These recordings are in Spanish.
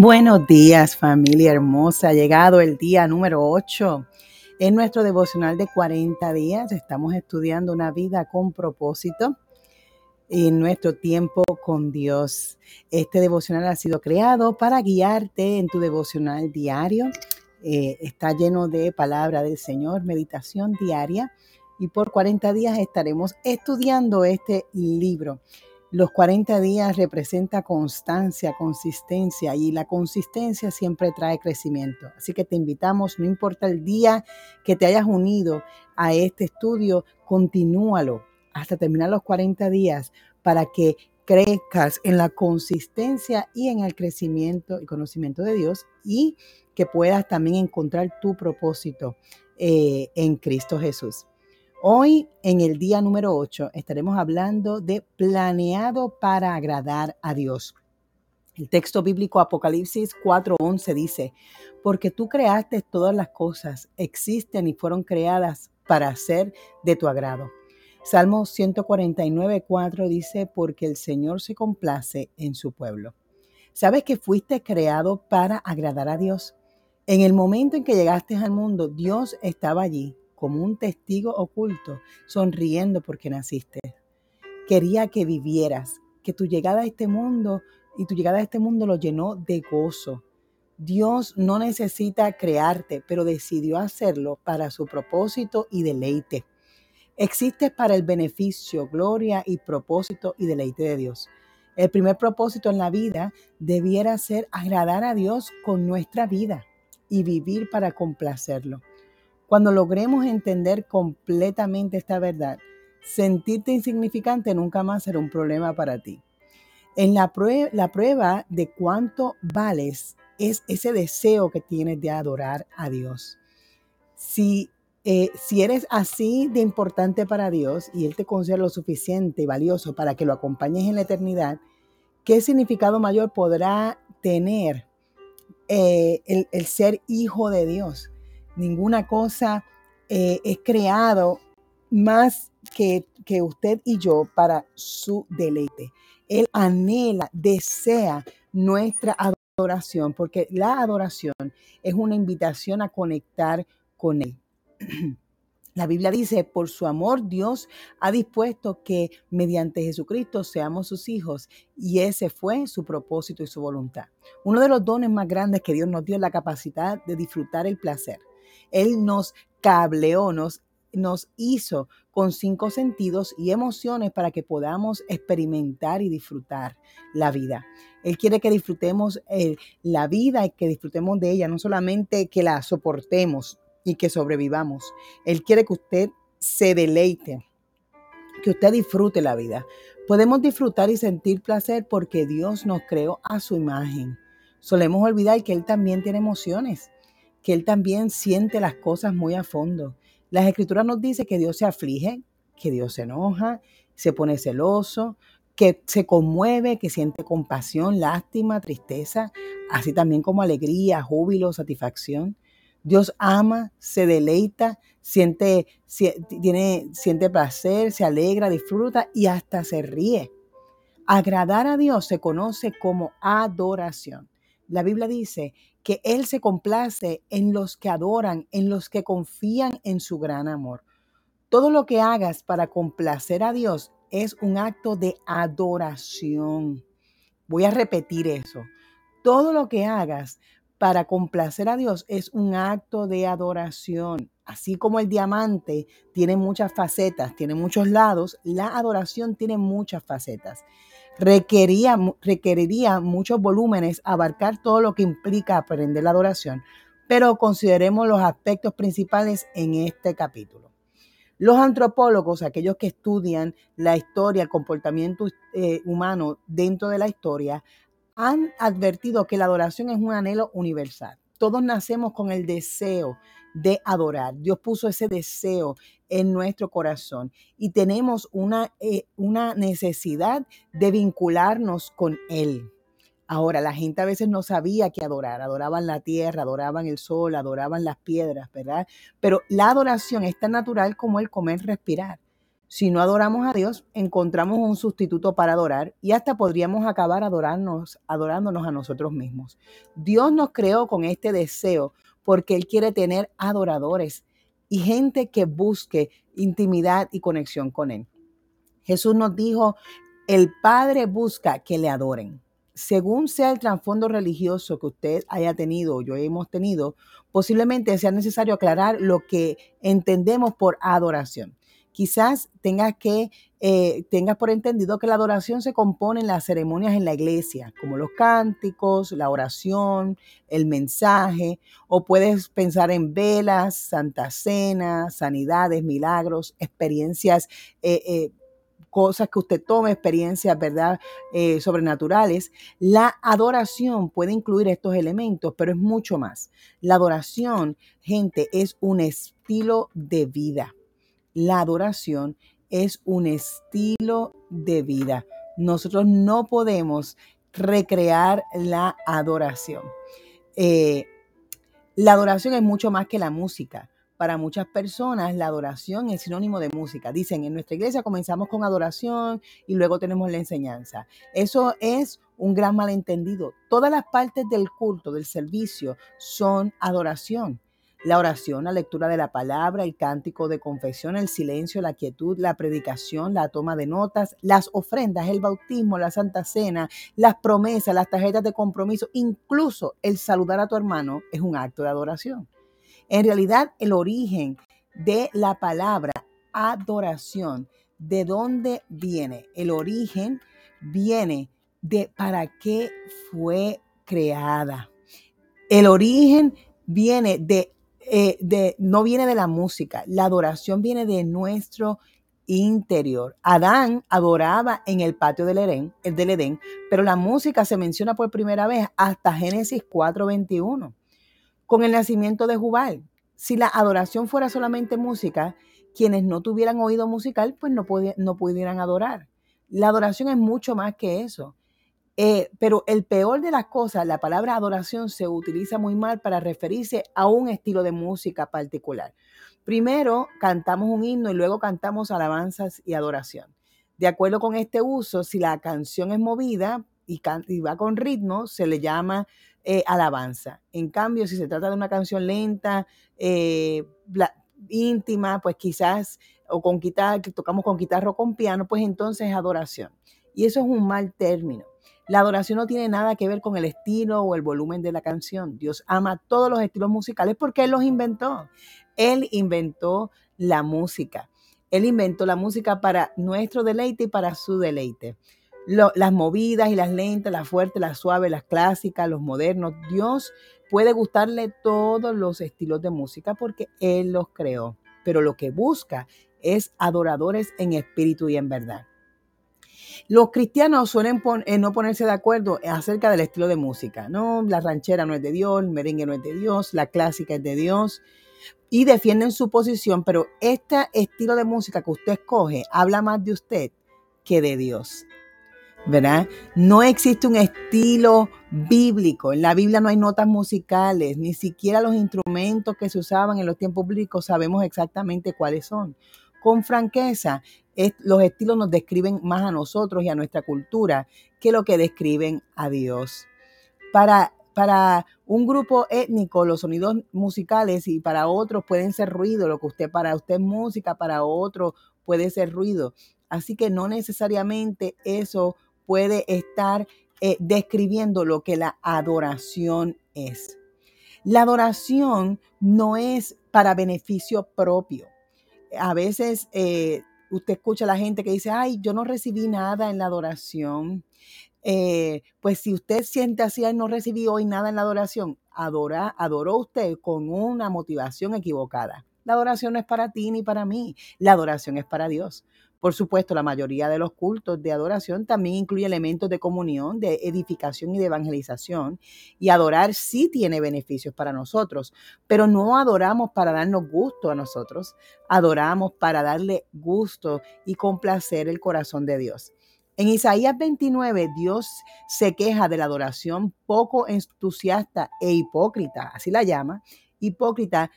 Buenos días familia hermosa, llegado el día número 8. En nuestro devocional de 40 días estamos estudiando una vida con propósito en nuestro tiempo con Dios. Este devocional ha sido creado para guiarte en tu devocional diario. Eh, está lleno de palabra del Señor, meditación diaria y por 40 días estaremos estudiando este libro. Los 40 días representa constancia, consistencia y la consistencia siempre trae crecimiento. Así que te invitamos, no importa el día que te hayas unido a este estudio, continúalo hasta terminar los 40 días para que crezcas en la consistencia y en el crecimiento y conocimiento de Dios y que puedas también encontrar tu propósito eh, en Cristo Jesús. Hoy, en el día número 8, estaremos hablando de planeado para agradar a Dios. El texto bíblico Apocalipsis 4:11 dice, porque tú creaste todas las cosas, existen y fueron creadas para ser de tu agrado. Salmo 149:4 dice, porque el Señor se complace en su pueblo. ¿Sabes que fuiste creado para agradar a Dios? En el momento en que llegaste al mundo, Dios estaba allí como un testigo oculto, sonriendo porque naciste. Quería que vivieras, que tu llegada a este mundo y tu llegada a este mundo lo llenó de gozo. Dios no necesita crearte, pero decidió hacerlo para su propósito y deleite. Existes para el beneficio, gloria y propósito y deleite de Dios. El primer propósito en la vida debiera ser agradar a Dios con nuestra vida y vivir para complacerlo. Cuando logremos entender completamente esta verdad, sentirte insignificante nunca más será un problema para ti. En la, prueba, de cuánto vales es ese deseo que tienes de adorar a Dios. Si, eh, si eres así de importante para Dios y Él te considera lo suficiente y valioso para que lo acompañes en la eternidad, ¿qué significado mayor podrá tener eh, el ser hijo de Dios? Ninguna cosa eh, es creado más que, que usted y yo para su deleite. Él anhela, desea nuestra adoración, porque la adoración es una invitación a conectar con Él. La Biblia dice, por su amor Dios ha dispuesto que mediante Jesucristo seamos sus hijos y ese fue su propósito y su voluntad. Uno de los dones más grandes que Dios nos dio es la capacidad de disfrutar el placer. Él nos cableó, nos, nos hizo con cinco sentidos y emociones para que podamos experimentar y disfrutar la vida. Él quiere que disfrutemos eh, la vida y que disfrutemos de ella, no solamente que la soportemos y que sobrevivamos. Él quiere que usted se deleite, que usted disfrute la vida. Podemos disfrutar y sentir placer porque Dios nos creó a su imagen. Solemos olvidar que Él también tiene emociones que Él también siente las cosas muy a fondo. Las escrituras nos dice que Dios se aflige, que Dios se enoja, se pone celoso, que se conmueve, que siente compasión, lástima, tristeza, así también como alegría, júbilo, satisfacción. Dios ama, se deleita, siente, tiene, siente placer, se alegra, disfruta y hasta se ríe. Agradar a Dios se conoce como adoración. La Biblia dice que Él se complace en los que adoran, en los que confían en su gran amor. Todo lo que hagas para complacer a Dios es un acto de adoración. Voy a repetir eso. Todo lo que hagas para complacer a Dios es un acto de adoración. Así como el diamante tiene muchas facetas, tiene muchos lados, la adoración tiene muchas facetas requería, requeriría muchos volúmenes abarcar todo lo que implica aprender la adoración, pero consideremos los aspectos principales en este capítulo. Los antropólogos, aquellos que estudian la historia, el comportamiento eh, humano dentro de la historia, han advertido que la adoración es un anhelo universal. Todos nacemos con el deseo de adorar. Dios puso ese deseo en nuestro corazón y tenemos una, eh, una necesidad de vincularnos con Él. Ahora, la gente a veces no sabía que adorar, adoraban la tierra, adoraban el sol, adoraban las piedras, ¿verdad? Pero la adoración es tan natural como el comer, respirar. Si no adoramos a Dios, encontramos un sustituto para adorar y hasta podríamos acabar adorarnos, adorándonos a nosotros mismos. Dios nos creó con este deseo porque Él quiere tener adoradores y gente que busque intimidad y conexión con Él. Jesús nos dijo, el Padre busca que le adoren. Según sea el trasfondo religioso que usted haya tenido o yo hemos tenido, posiblemente sea necesario aclarar lo que entendemos por adoración quizás tengas que eh, tengas por entendido que la adoración se compone en las ceremonias en la iglesia, como los cánticos, la oración, el mensaje, o puedes pensar en velas, santa cena, sanidades, milagros, experiencias. Eh, eh, cosas que usted tome, experiencias, ¿verdad? sobrenaturales. La adoración puede incluir estos elementos, pero es mucho más. La adoración, gente, es un estilo de vida la adoración es un estilo de vida. Nosotros no podemos recrear la adoración. Eh, la adoración es mucho más que la música. Para muchas personas la adoración es sinónimo de música. Dicen, en nuestra iglesia comenzamos con adoración y luego tenemos la enseñanza. Eso es un gran malentendido. Todas las partes del culto, del servicio, son adoración la oración, la lectura de la palabra, el cántico de confesión, el silencio, la quietud, la predicación, la toma de notas, las ofrendas, el bautismo, la santa cena, las promesas, las tarjetas de compromiso, incluso el saludar a tu hermano es un acto de adoración. En realidad, el origen de la palabra adoración, ¿de dónde viene? El origen viene de para qué fue creada. El origen viene de eh, de, no viene de la música, la adoración viene de nuestro interior. Adán adoraba en el patio del Edén, el del Edén, pero la música se menciona por primera vez hasta Génesis 4:21, con el nacimiento de Jubal. Si la adoración fuera solamente música, quienes no tuvieran oído musical, pues no, no pudieran adorar. La adoración es mucho más que eso. Eh, pero el peor de las cosas, la palabra adoración se utiliza muy mal para referirse a un estilo de música particular. Primero cantamos un himno y luego cantamos alabanzas y adoración. De acuerdo con este uso, si la canción es movida y, va con ritmo, se le llama eh, alabanza. En cambio, si se trata de una canción lenta, eh, íntima, pues quizás, o con guitarra, que tocamos con guitarra o con piano, pues entonces adoración. Y eso es un mal término. La adoración no tiene nada que ver con el estilo o el volumen de la canción. Dios ama todos los estilos musicales porque Él los inventó. Él inventó la música. Él inventó la música para nuestro deleite y para su deleite. las movidas y las lentas, las fuertes, las suaves, las clásicas, los modernos. Dios puede gustarle todos los estilos de música porque Él los creó. Pero lo que busca es adoradores en espíritu y en verdad. Los cristianos suelen eh, no ponerse de acuerdo acerca del estilo de música, ¿no? La ranchera no es de Dios, el merengue no es de Dios, la clásica es de Dios y defienden su posición, pero este estilo de música que usted escoge habla más de usted que de Dios. ¿Verdad? No existe un estilo bíblico. En la Biblia no hay notas musicales, ni siquiera los instrumentos que se usaban en los tiempos bíblicos sabemos exactamente cuáles son. Con franqueza, los estilos nos describen más a nosotros y a nuestra cultura que lo que describen a Dios. Para, para un grupo étnico, los sonidos musicales y para otros pueden ser ruido, lo que usted para usted es música, para otro puede ser ruido. Así que no necesariamente eso puede estar eh, describiendo lo que la adoración es. La adoración no es para beneficio propio. A veces eh, usted escucha a la gente que dice, ay, yo no recibí nada en la adoración. Eh, pues si usted siente así, ay, no recibí hoy nada en la adoración, adora, adoró usted con una motivación equivocada. La adoración no es para ti ni para mí, la adoración es para Dios. Por supuesto, la mayoría de los cultos de adoración también incluye elementos de comunión, de edificación y de evangelización. Y adorar sí tiene beneficios para nosotros, pero no adoramos para darnos gusto a nosotros, adoramos para darle gusto y complacer el corazón de Dios. En Isaías 29, Dios se queja de la adoración poco entusiasta e hipócrita, así la llama, hipócrita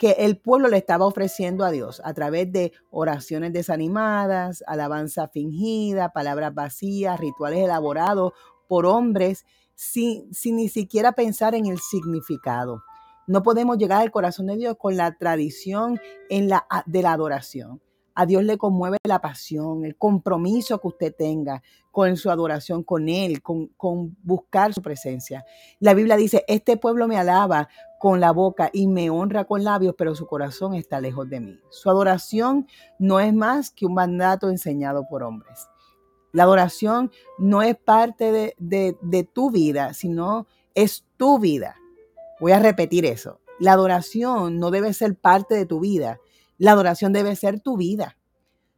que el pueblo le estaba ofreciendo a Dios a través de oraciones desanimadas, alabanza fingida, palabras vacías, rituales elaborados por hombres sin, sin ni siquiera pensar en el significado. No podemos llegar al corazón de Dios con la tradición en la, de la adoración. A Dios le conmueve la pasión, el compromiso que usted tenga con su adoración con Él, con, con, buscar su presencia. La Biblia dice, este pueblo me alaba con la boca y me honra con labios, pero su corazón está lejos de mí. Su adoración no es más que un mandato enseñado por hombres. La adoración no es parte de, de, de tu vida, sino es tu vida. Voy a repetir eso. La adoración no debe ser parte de tu vida, la adoración debe ser tu vida.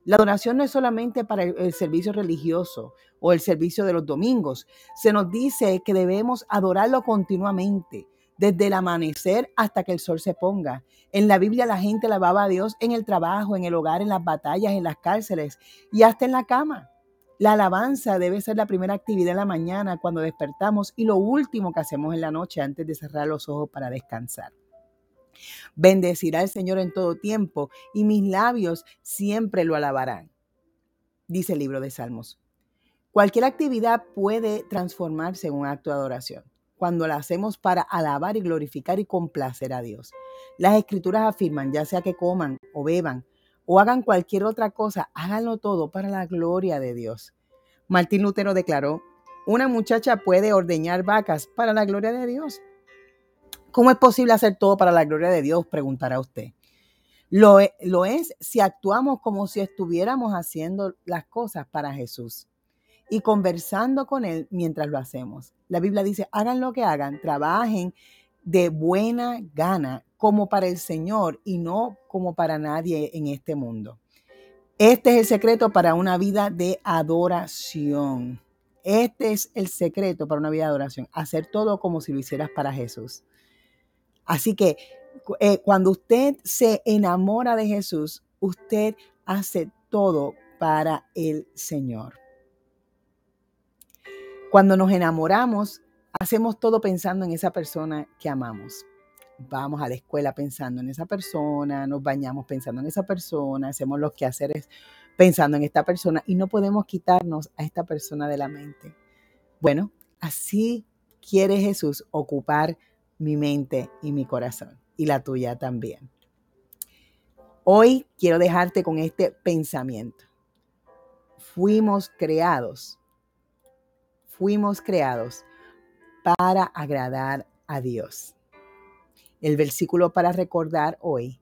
La adoración no es solamente para el, servicio religioso o el servicio de los domingos. Se nos dice que debemos adorarlo continuamente, desde el amanecer hasta que el sol se ponga. En la Biblia la gente alababa a Dios en el trabajo, en el hogar, en las batallas, en las cárceles y hasta en la cama. La alabanza debe ser la primera actividad en la mañana cuando despertamos y lo último que hacemos en la noche antes de cerrar los ojos para descansar. Bendecirá el Señor en todo tiempo y mis labios siempre lo alabarán, dice el libro de Salmos. Cualquier actividad puede transformarse en un acto de adoración cuando la hacemos para alabar y glorificar y complacer a Dios. Las escrituras afirman, ya sea que coman o beban o hagan cualquier otra cosa, háganlo todo para la gloria de Dios. Martín Lutero declaró, una muchacha puede ordeñar vacas para la gloria de Dios ¿Cómo es posible hacer todo para la gloria de Dios? Preguntará usted. Lo, e, lo, es si actuamos como si estuviéramos haciendo las cosas para Jesús y conversando con Él mientras lo hacemos. La Biblia dice, hagan lo que hagan, trabajen de buena gana como para el Señor y no como para nadie en este mundo. Este es el secreto para una vida de adoración. Este es el secreto para una vida de adoración. Hacer todo como si lo hicieras para Jesús. Así que eh, cuando usted se enamora de Jesús, usted hace todo para el Señor. Cuando nos enamoramos, hacemos todo pensando en esa persona que amamos. Vamos a la escuela pensando en esa persona, nos bañamos pensando en esa persona, hacemos los quehaceres pensando en esta persona y no podemos quitarnos a esta persona de la mente. Bueno, así quiere Jesús ocupar mi mente y mi corazón, y la tuya también. Hoy quiero dejarte con este pensamiento. Fuimos creados, fuimos creados para agradar a Dios. El versículo para recordar hoy,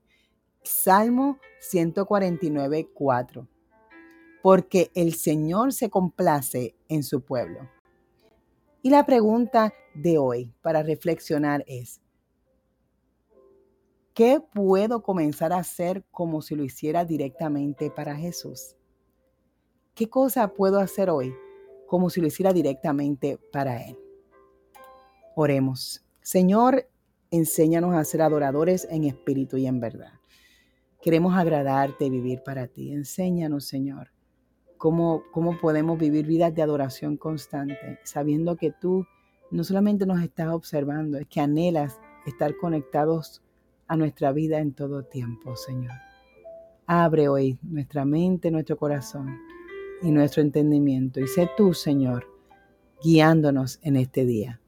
Salmo 149, 4. Porque el Señor se complace en su pueblo y la pregunta de hoy para reflexionar es, ¿qué puedo comenzar a hacer como si lo hiciera directamente para Jesús? ¿Qué cosa puedo hacer hoy como si lo hiciera directamente para Él? Oremos. Señor, enséñanos a ser adoradores en espíritu y en verdad. Queremos agradarte y vivir para ti. Enséñanos, Señor cómo, podemos vivir vidas de adoración constante, sabiendo que tú no solamente nos estás observando, es que anhelas estar conectados a nuestra vida en todo tiempo, Señor. Abre hoy nuestra mente, nuestro corazón y nuestro entendimiento. Y sé tú, Señor, guiándonos en este día.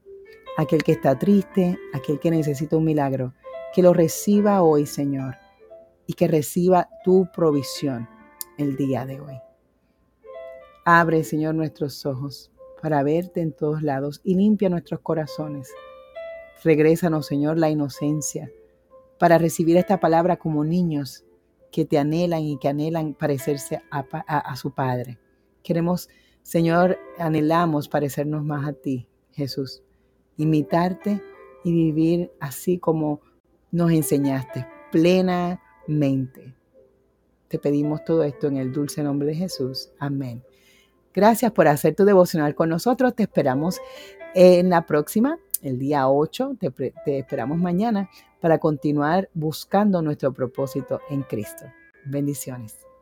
Aquel que está triste, aquel que necesita un milagro, que lo reciba hoy, Señor, y que reciba tu provisión el día de hoy. Abre, Señor, nuestros ojos para verte en todos lados y limpia nuestros corazones. Regrésanos, Señor, la inocencia para recibir esta palabra como niños que te anhelan y que anhelan parecerse a, su Padre. Queremos, Señor, anhelamos parecernos más a ti, Jesús, imitarte y vivir así como nos enseñaste, plenamente. Te pedimos todo esto en el dulce nombre de Jesús. Amén. Gracias por hacer tu devocional con nosotros. Te esperamos en la próxima, el día 8. Te, te esperamos mañana para continuar buscando nuestro propósito en Cristo. Bendiciones.